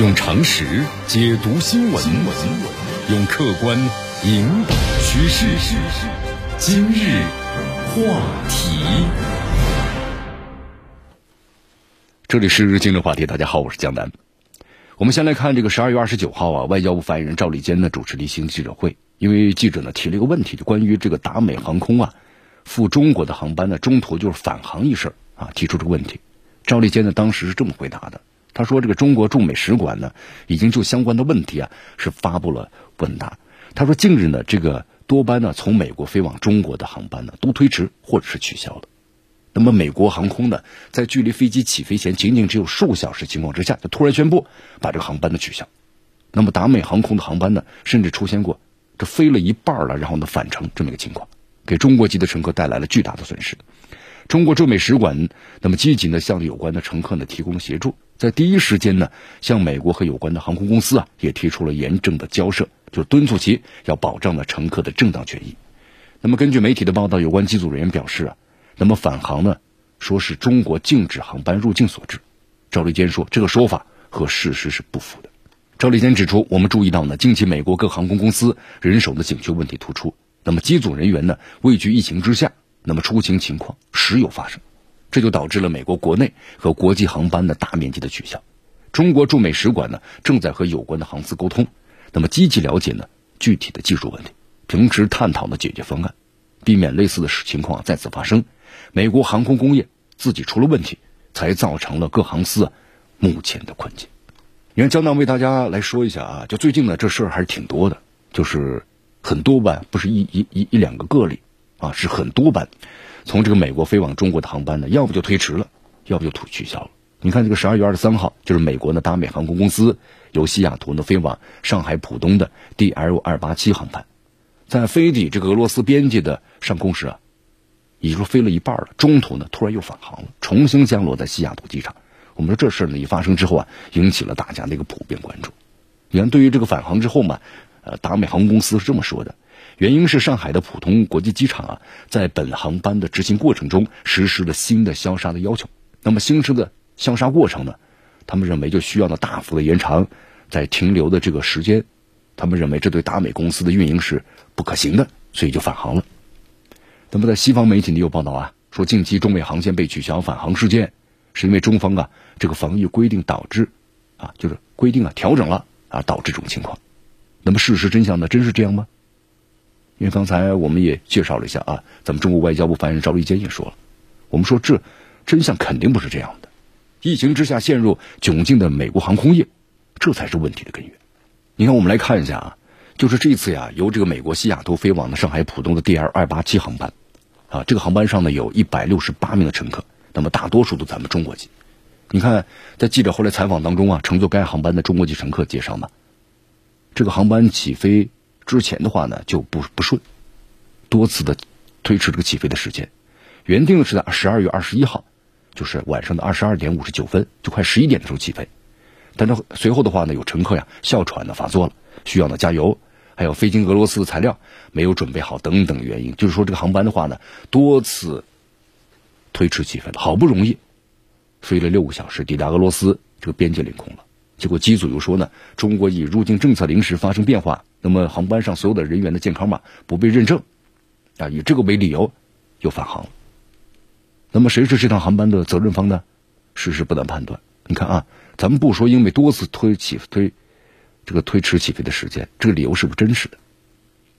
用常识解读新闻，用客观引导趋势。今日话题，这里是今日话题。大家好，我是江南。我们先来看这个十二月二十九号啊，外交部发言人赵立坚呢主持例行记者会，因为记者呢提了一个问题，就关于这个达美航空啊赴中国的航班呢中途就是返航一事啊，提出这个问题。赵立坚呢当时是这么回答的。他说：“这个中国驻美使馆呢，已经就相关的问题啊，是发布了问答。他说，近日呢，这个多班呢从美国飞往中国的航班呢，都推迟或者是取消了。那么，美国航空呢，在距离飞机起飞前仅仅只有数小时情况之下，就突然宣布把这个航班的取消。那么，达美航空的航班呢，甚至出现过这飞了一半了，然后呢返程这么一个情况，给中国籍的乘客带来了巨大的损失。中国驻美使馆那么积极的向有关的乘客呢提供协助。”在第一时间呢，向美国和有关的航空公司啊，也提出了严正的交涉，就敦促其要保障了乘客的正当权益。那么，根据媒体的报道，有关机组人员表示啊，那么返航呢，说是中国禁止航班入境所致。赵立坚说，这个说法和事实是不符的。赵立坚指出，我们注意到呢，近期美国各航空公司人手的紧缺问题突出，那么机组人员呢，畏惧疫情之下，那么出勤情况时有发生。这就导致了美国国内和国际航班的大面积的取消。中国驻美使馆呢正在和有关的航司沟通，那么积极了解呢具体的技术问题，同时探讨呢解决方案，避免类似的情况再次发生。美国航空工业自己出了问题，才造成了各航司啊目前的困境。你看，江南为大家来说一下啊，就最近呢这事儿还是挺多的，就是很多班，不是一一一一两个个例啊，是很多班。从这个美国飞往中国的航班呢，要不就推迟了，要不就取消了。你看这个十二月二十三号，就是美国的达美航空公司由西雅图呢飞往上海浦东的 DL 二八七航班，在飞抵这个俄罗斯边界的上空时啊，也就飞了一半了，中途呢突然又返航了，重新降落在西雅图机场。我们说这事呢一发生之后啊，引起了大家的一个普遍关注。你看，对于这个返航之后嘛，呃，达美航空公司是这么说的。原因是上海的浦东国际机场啊，在本航班的执行过程中实施了新的消杀的要求。那么新生的消杀过程呢，他们认为就需要呢大幅的延长在停留的这个时间。他们认为这对达美公司的运营是不可行的，所以就返航了。那么在西方媒体里有报道啊，说近期中美航线被取消返航事件，是因为中方啊这个防疫规定导致啊就是规定啊调整了啊导致这种情况。那么事实真相呢，真是这样吗？因为刚才我们也介绍了一下啊，咱们中国外交部发言人赵立坚也说了，我们说这真相肯定不是这样的。疫情之下陷入窘境的美国航空业，这才是问题的根源。你看，我们来看一下啊，就是这次呀，由这个美国西雅图飞往的上海浦东的 DL 二八七航班，啊，这个航班上呢有一百六十八名的乘客，那么大多数都咱们中国籍。你看，在记者后来采访当中啊，乘坐该航班的中国籍乘客介绍嘛，这个航班起飞。之前的话呢就不不顺，多次的推迟这个起飞的时间，原定是在十二月二十一号，就是晚上的二十二点五十九分，就快十一点的时候起飞，但是随后的话呢，有乘客呀哮喘的发作了，需要呢加油，还有飞经俄罗斯的材料没有准备好等等原因，就是说这个航班的话呢多次推迟起飞了，好不容易飞了六个小时抵达俄罗斯这个边界领空了。结果机组又说呢，中国以入境政策临时发生变化，那么航班上所有的人员的健康码不被认证，啊，以这个为理由又返航了。那么谁是这趟航班的责任方呢？事实不难判断。你看啊，咱们不说因为多次推起推这个推迟起飞的时间，这个理由是不是真实的？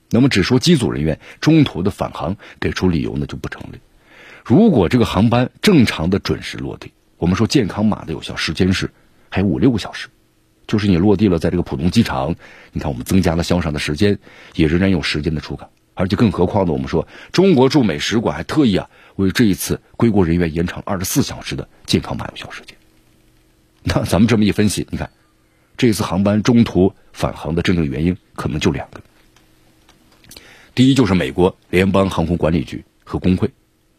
那么只说机组人员中途的返航给出理由呢就不成立。如果这个航班正常的准时落地，我们说健康码的有效时间是。还有五六个小时，就是你落地了，在这个浦东机场，你看我们增加了消杀的时间，也仍然有时间的出港，而且更何况呢，我们说中国驻美使馆还特意啊为这一次归国人员延长二十四小时的健康码有效时间。那咱们这么一分析，你看这次航班中途返航的真正原因可能就两个，第一就是美国联邦航空管理局和工会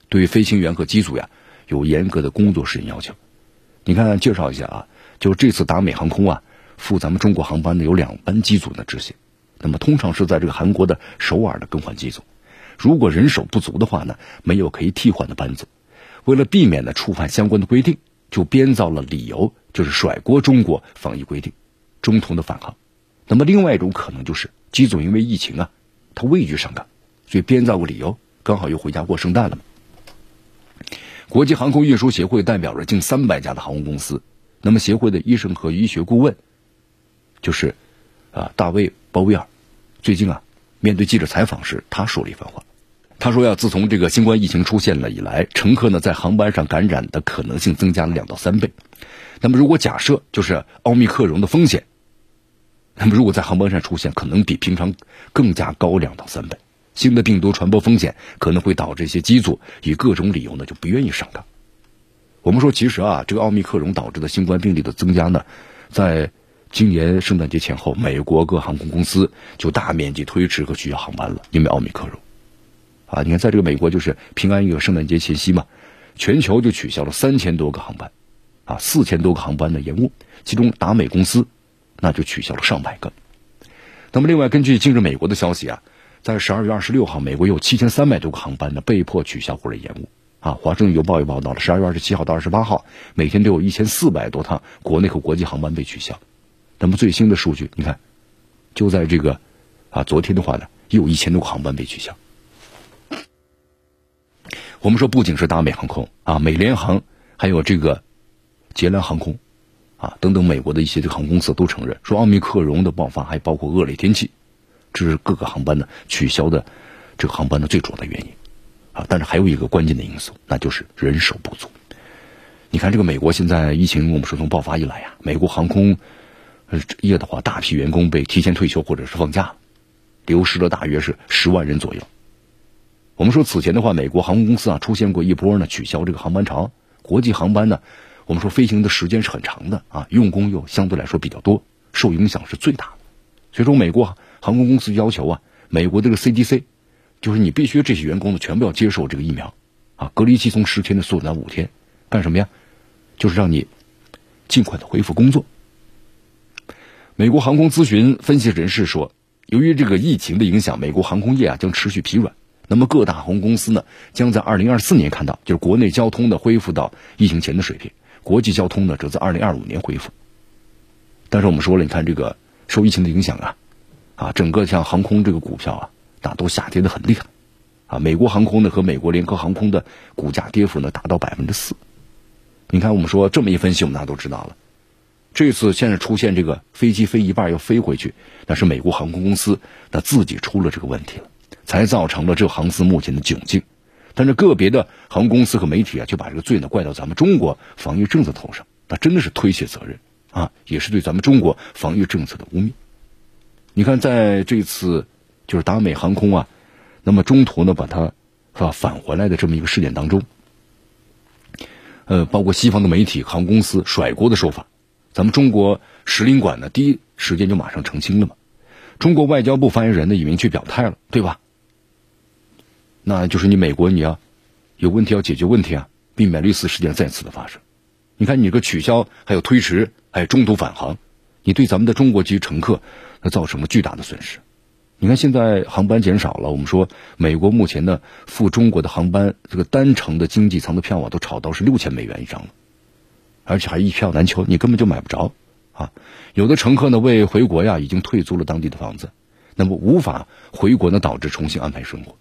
对飞行员和机组呀有严格的工作时间要求。你看，介绍一下啊。就这次达美航空啊，赴咱们中国航班呢有两班机组呢执行，那么通常是在这个韩国的首尔的更换机组，如果人手不足的话呢，没有可以替换的班组，为了避免呢触犯相关的规定，就编造了理由，就是甩锅中国防疫规定，中途的返航。那么另外一种可能就是机组因为疫情啊，他畏惧上岗，所以编造个理由，刚好又回家过圣诞了嘛。国际航空运输协会代表着近三百家的航空公司，那么协会的医生和医学顾问，就是啊大卫鲍威尔，最近啊面对记者采访时，他说了一番话，他说呀，自从这个新冠疫情出现了以来，乘客呢在航班上感染的可能性增加了两到三倍。那么如果假设就是奥密克戎的风险，那么如果在航班上出现，可能比平常更加高两到三倍。新的病毒传播风险可能会导致一些机组以各种理由呢就不愿意上岗。我们说，其实啊，这个奥密克戎导致的新冠病例的增加呢，在今年圣诞节前后，美国各航空公司就大面积推迟和取消航班了，因为奥密克戎。啊，你看，在这个美国就是平安夜、圣诞节前夕嘛，全球就取消了三千多个航班，啊，四千多个航班的延误，其中达美公司那就取消了上百个。那么，另外根据近日美国的消息啊。在十二月二十六号，美国有七千三百多个航班呢被迫取消或者延误。啊，华盛顿邮报也报道了，十二月二十七号到二十八号，每天都有一千四百多趟国内和国际航班被取消。那么最新的数据，你看，就在这个啊昨天的话呢，又有一千多个航班被取消。我们说，不仅是达美航空啊，美联航，还有这个捷兰航空啊等等，美国的一些这航空公司都承认说，奥密克戎的爆发还包括恶劣天气。这是各个航班呢取消的这个航班的最主要的原因啊，但是还有一个关键的因素，那就是人手不足。你看，这个美国现在疫情，我们说从爆发以来呀，美国航空业的话，大批员工被提前退休或者是放假了，流失了大约是十万人左右。我们说此前的话，美国航空公司啊出现过一波呢取消这个航班潮，国际航班呢，我们说飞行的时间是很长的啊，用工又相对来说比较多，受影响是最大的。所以说，美国。航空公司要求啊，美国这个 CDC，就是你必须这些员工呢全部要接受这个疫苗，啊，隔离期从十天的缩短五天，干什么呀？就是让你尽快的恢复工作。美国航空咨询分析人士说，由于这个疫情的影响，美国航空业啊将持续疲软，那么各大航空公司呢将在二零二四年看到，就是国内交通的恢复到疫情前的水平，国际交通呢则在二零二五年恢复。但是我们说了，你看这个受疫情的影响啊。啊，整个像航空这个股票啊，那都下跌的很厉害，啊，美国航空呢和美国联合航空的股价跌幅呢达到百分之四。你看，我们说这么一分析，我们大家都知道了。这次现在出现这个飞机飞一半又飞回去，那是美国航空公司那自己出了这个问题了，才造成了这航司目前的窘境。但是个别的航空公司和媒体啊，就把这个罪呢怪到咱们中国防御政策头上，那真的是推卸责任啊，也是对咱们中国防御政策的污蔑。你看，在这次就是达美航空啊，那么中途呢把它是吧返回来的这么一个事件当中，呃，包括西方的媒体、航空公司甩锅的说法，咱们中国使领馆呢第一时间就马上澄清了嘛。中国外交部发言人呢也明确表态了，对吧？那就是你美国你要有问题要解决问题啊，避免类似事件再次的发生。你看你这个取消还有推迟还有中途返航，你对咱们的中国籍乘客。那造成了巨大的损失。你看，现在航班减少了。我们说，美国目前的赴中国的航班，这个单程的经济舱的票啊，都炒到是六千美元一张了，而且还一票难求，你根本就买不着啊！有的乘客呢，为回国呀，已经退租了当地的房子，那么无法回国呢，导致重新安排生活。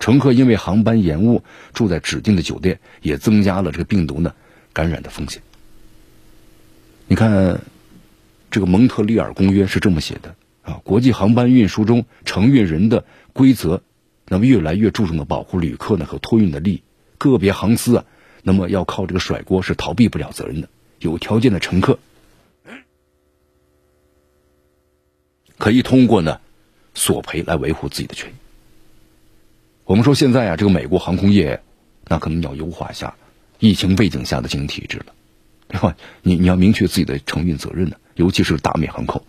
乘客因为航班延误，住在指定的酒店，也增加了这个病毒呢感染的风险。你看，这个蒙特利尔公约是这么写的。啊，国际航班运输中承运人的规则，那么越来越注重的保护旅客呢和托运的利益。个别航司啊，那么要靠这个甩锅是逃避不了责任的。有条件的乘客可以通过呢索赔来维护自己的权益。我们说现在啊，这个美国航空业那可能要优化一下疫情背景下的经营体制了，对吧？你你要明确自己的承运责任呢，尤其是达美航空。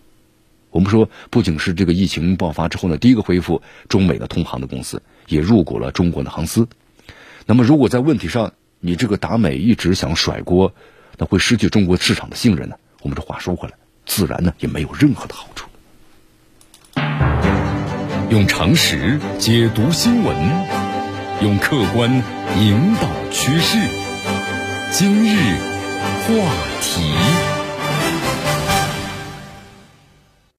我们说，不仅是这个疫情爆发之后呢，第一个恢复中美的通航的公司，也入股了中国的航司。那么，如果在问题上你这个达美一直想甩锅，那会失去中国市场的信任呢？我们这话说回来，自然呢也没有任何的好处。用常识解读新闻，用客观引导趋势。今日话题。